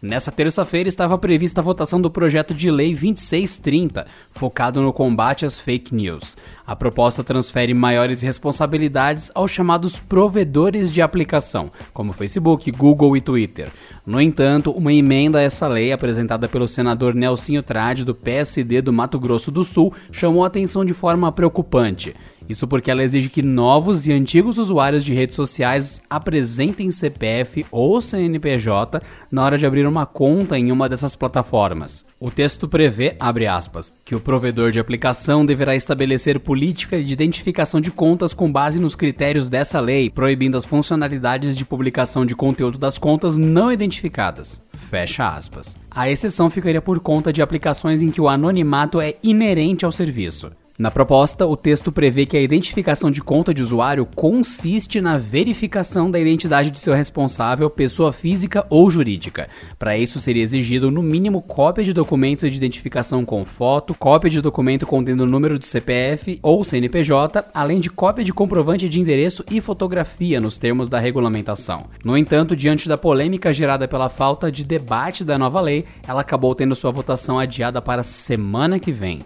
Nessa terça-feira estava prevista a votação do projeto de lei 2630, focado no combate às fake news. A proposta transfere maiores responsabilidades aos chamados provedores de aplicação, como Facebook, Google e Twitter. No entanto, uma emenda a essa lei, apresentada pelo senador Nelsinho Trade, do PSD do Mato Grosso do Sul, chamou a atenção de forma preocupante. Isso porque ela exige que novos e antigos usuários de redes sociais apresentem CPF ou CNPJ na hora de abrir uma conta em uma dessas plataformas. O texto prevê, abre aspas, que o provedor de aplicação deverá estabelecer política de identificação de contas com base nos critérios dessa lei, proibindo as funcionalidades de publicação de conteúdo das contas não identificadas. Fecha aspas. A exceção ficaria por conta de aplicações em que o anonimato é inerente ao serviço. Na proposta, o texto prevê que a identificação de conta de usuário consiste na verificação da identidade de seu responsável, pessoa física ou jurídica. Para isso, seria exigido no mínimo cópia de documento de identificação com foto, cópia de documento contendo o número do CPF ou CNPJ, além de cópia de comprovante de endereço e fotografia nos termos da regulamentação. No entanto, diante da polêmica gerada pela falta de debate da nova lei, ela acabou tendo sua votação adiada para semana que vem.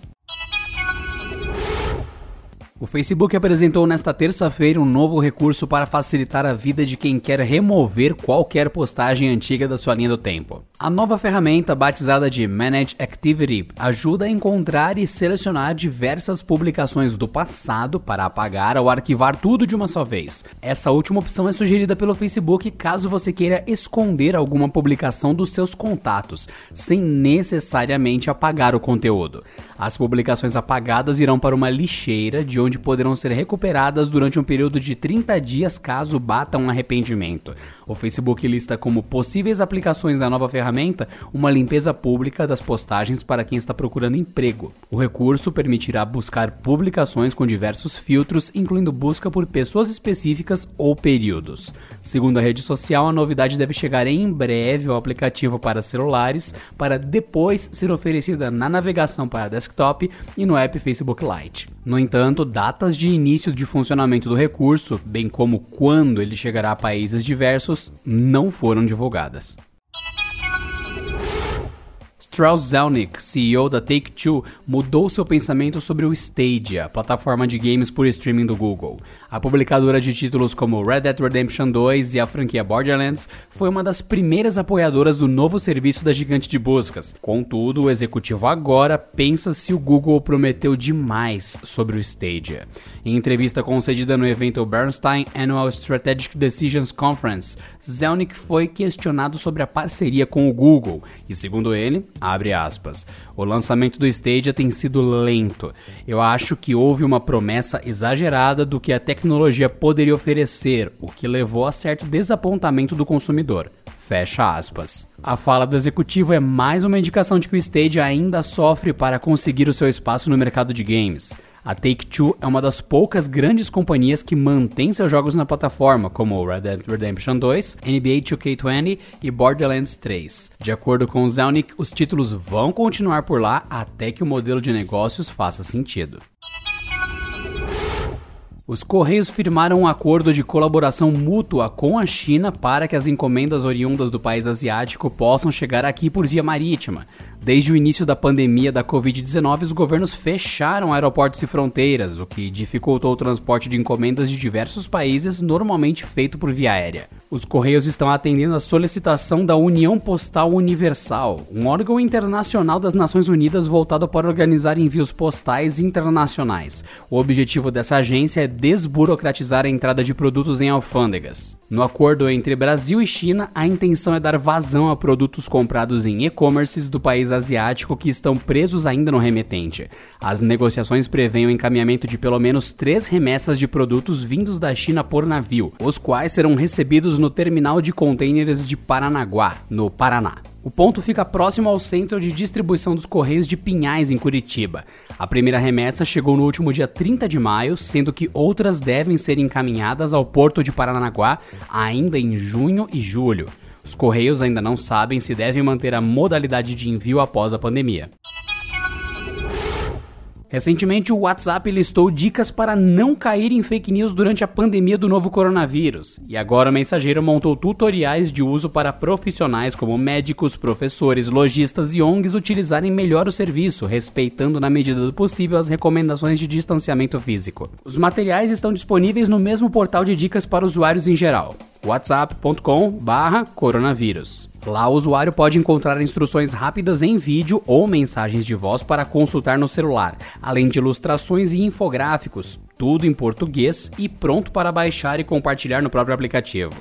O Facebook apresentou nesta terça-feira um novo recurso para facilitar a vida de quem quer remover qualquer postagem antiga da sua linha do tempo. A nova ferramenta, batizada de Manage Activity, ajuda a encontrar e selecionar diversas publicações do passado para apagar ou arquivar tudo de uma só vez. Essa última opção é sugerida pelo Facebook caso você queira esconder alguma publicação dos seus contatos, sem necessariamente apagar o conteúdo. As publicações apagadas irão para uma lixeira de onde poderão ser recuperadas durante um período de 30 dias caso bata um arrependimento. O Facebook lista como possíveis aplicações da nova ferramenta uma limpeza pública das postagens para quem está procurando emprego. O recurso permitirá buscar publicações com diversos filtros, incluindo busca por pessoas específicas ou períodos. Segundo a rede social, a novidade deve chegar em breve ao aplicativo para celulares, para depois ser oferecida na navegação para desktop e no app Facebook Lite. No entanto, datas de início de funcionamento do recurso, bem como quando ele chegará a países diversos, não foram divulgadas. Strauss Zelnick, CEO da Take-Two, mudou seu pensamento sobre o Stadia, plataforma de games por streaming do Google. A publicadora de títulos como Red Dead Redemption 2 e a franquia Borderlands foi uma das primeiras apoiadoras do novo serviço da gigante de buscas. Contudo, o executivo agora pensa se o Google prometeu demais sobre o Stadia. Em entrevista concedida no evento Bernstein Annual Strategic Decisions Conference, Zelnick foi questionado sobre a parceria com o Google e, segundo ele, Abre aspas. O lançamento do Stadia tem sido lento. Eu acho que houve uma promessa exagerada do que a tecnologia poderia oferecer, o que levou a certo desapontamento do consumidor. Fecha aspas. A fala do executivo é mais uma indicação de que o Stadia ainda sofre para conseguir o seu espaço no mercado de games. A Take-Two é uma das poucas grandes companhias que mantém seus jogos na plataforma, como Red Dead Redemption 2, NBA 2K20 e Borderlands 3. De acordo com o Zelnick, os títulos vão continuar por lá até que o modelo de negócios faça sentido. Os Correios firmaram um acordo de colaboração mútua com a China para que as encomendas oriundas do país asiático possam chegar aqui por via marítima. Desde o início da pandemia da Covid-19, os governos fecharam aeroportos e fronteiras, o que dificultou o transporte de encomendas de diversos países, normalmente feito por via aérea. Os Correios estão atendendo a solicitação da União Postal Universal, um órgão internacional das Nações Unidas voltado para organizar envios postais internacionais. O objetivo dessa agência é desburocratizar a entrada de produtos em alfândegas. No acordo entre Brasil e China, a intenção é dar vazão a produtos comprados em e-commerces do país asiático que estão presos ainda no remetente. As negociações prevêem o encaminhamento de pelo menos três remessas de produtos vindos da China por navio, os quais serão recebidos no terminal de contêineres de Paranaguá, no Paraná. O ponto fica próximo ao centro de distribuição dos Correios de Pinhais, em Curitiba. A primeira remessa chegou no último dia 30 de maio, sendo que outras devem ser encaminhadas ao porto de Paranaguá ainda em junho e julho. Os Correios ainda não sabem se devem manter a modalidade de envio após a pandemia. Recentemente, o WhatsApp listou dicas para não cair em fake news durante a pandemia do novo coronavírus. E agora o mensageiro montou tutoriais de uso para profissionais como médicos, professores, lojistas e ONGs utilizarem melhor o serviço, respeitando na medida do possível as recomendações de distanciamento físico. Os materiais estão disponíveis no mesmo portal de dicas para usuários em geral whatsapp.com/coronavírus. Lá o usuário pode encontrar instruções rápidas em vídeo ou mensagens de voz para consultar no celular, além de ilustrações e infográficos, tudo em português e pronto para baixar e compartilhar no próprio aplicativo.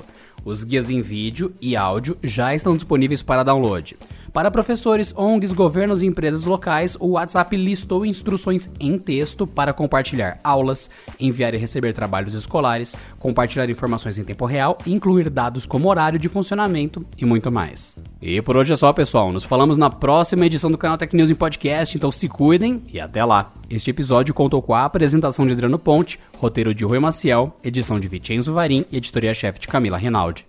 Os guias em vídeo e áudio já estão disponíveis para download. Para professores, ONGs, governos e empresas locais, o WhatsApp listou instruções em texto para compartilhar aulas, enviar e receber trabalhos escolares, compartilhar informações em tempo real, incluir dados como horário de funcionamento e muito mais. E por hoje é só, pessoal. Nos falamos na próxima edição do canal Tech News em Podcast, então se cuidem e até lá. Este episódio contou com a apresentação de Adriano Ponte, roteiro de Rui Maciel, edição de Vicenzo Varim e editoria-chefe de Camila Rinaldi.